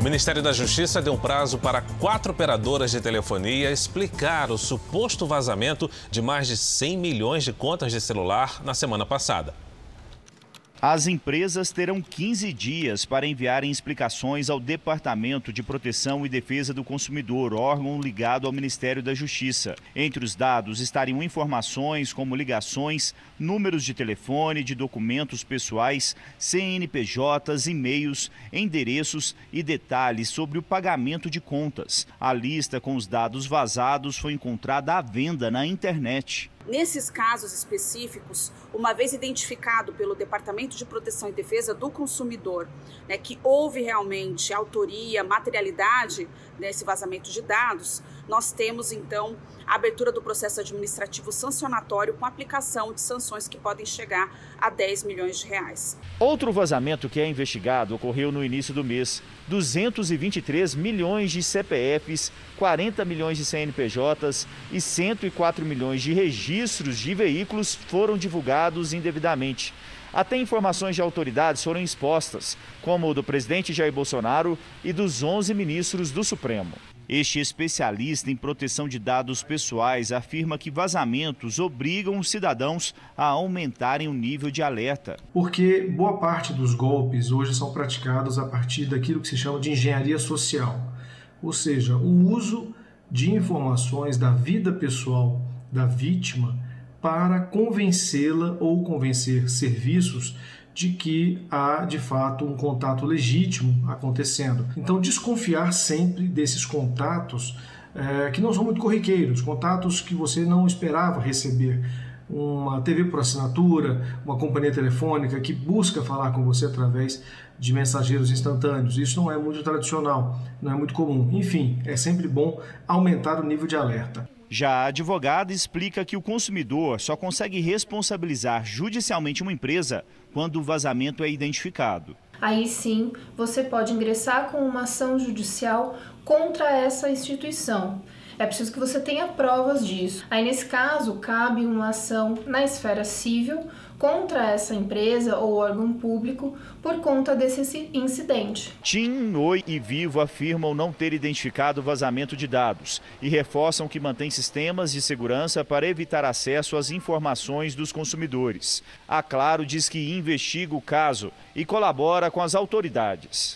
O Ministério da Justiça deu prazo para quatro operadoras de telefonia explicar o suposto vazamento de mais de 100 milhões de contas de celular na semana passada. As empresas terão 15 dias para enviarem explicações ao Departamento de Proteção e Defesa do Consumidor, órgão ligado ao Ministério da Justiça. Entre os dados estariam informações como ligações, números de telefone, de documentos pessoais, CNPJs, e-mails, endereços e detalhes sobre o pagamento de contas. A lista com os dados vazados foi encontrada à venda na internet. Nesses casos específicos, uma vez identificado pelo Departamento de Proteção e Defesa do Consumidor, né, que houve realmente autoria, materialidade nesse vazamento de dados, nós temos então a abertura do processo administrativo sancionatório com aplicação de sanções que podem chegar a 10 milhões de reais. Outro vazamento que é investigado ocorreu no início do mês. 223 milhões de CPFs, 40 milhões de CNPJs e 104 milhões de registros de veículos foram divulgados indevidamente. Até informações de autoridades foram expostas, como do presidente Jair Bolsonaro e dos 11 ministros do Supremo. Este especialista em proteção de dados pessoais afirma que vazamentos obrigam os cidadãos a aumentarem o nível de alerta. Porque boa parte dos golpes hoje são praticados a partir daquilo que se chama de engenharia social, ou seja, o uso de informações da vida pessoal da vítima para convencê-la ou convencer serviços de que há de fato um contato legítimo acontecendo. Então, desconfiar sempre desses contatos é, que não são muito corriqueiros, contatos que você não esperava receber. Uma TV por assinatura, uma companhia telefônica que busca falar com você através de mensageiros instantâneos. Isso não é muito tradicional, não é muito comum. Enfim, é sempre bom aumentar o nível de alerta. Já a advogada explica que o consumidor só consegue responsabilizar judicialmente uma empresa quando o vazamento é identificado. Aí sim, você pode ingressar com uma ação judicial contra essa instituição. É preciso que você tenha provas disso. Aí, nesse caso, cabe uma ação na esfera civil contra essa empresa ou órgão público por conta desse incidente. TIM, Oi e Vivo afirmam não ter identificado vazamento de dados e reforçam que mantém sistemas de segurança para evitar acesso às informações dos consumidores. A Claro diz que investiga o caso e colabora com as autoridades.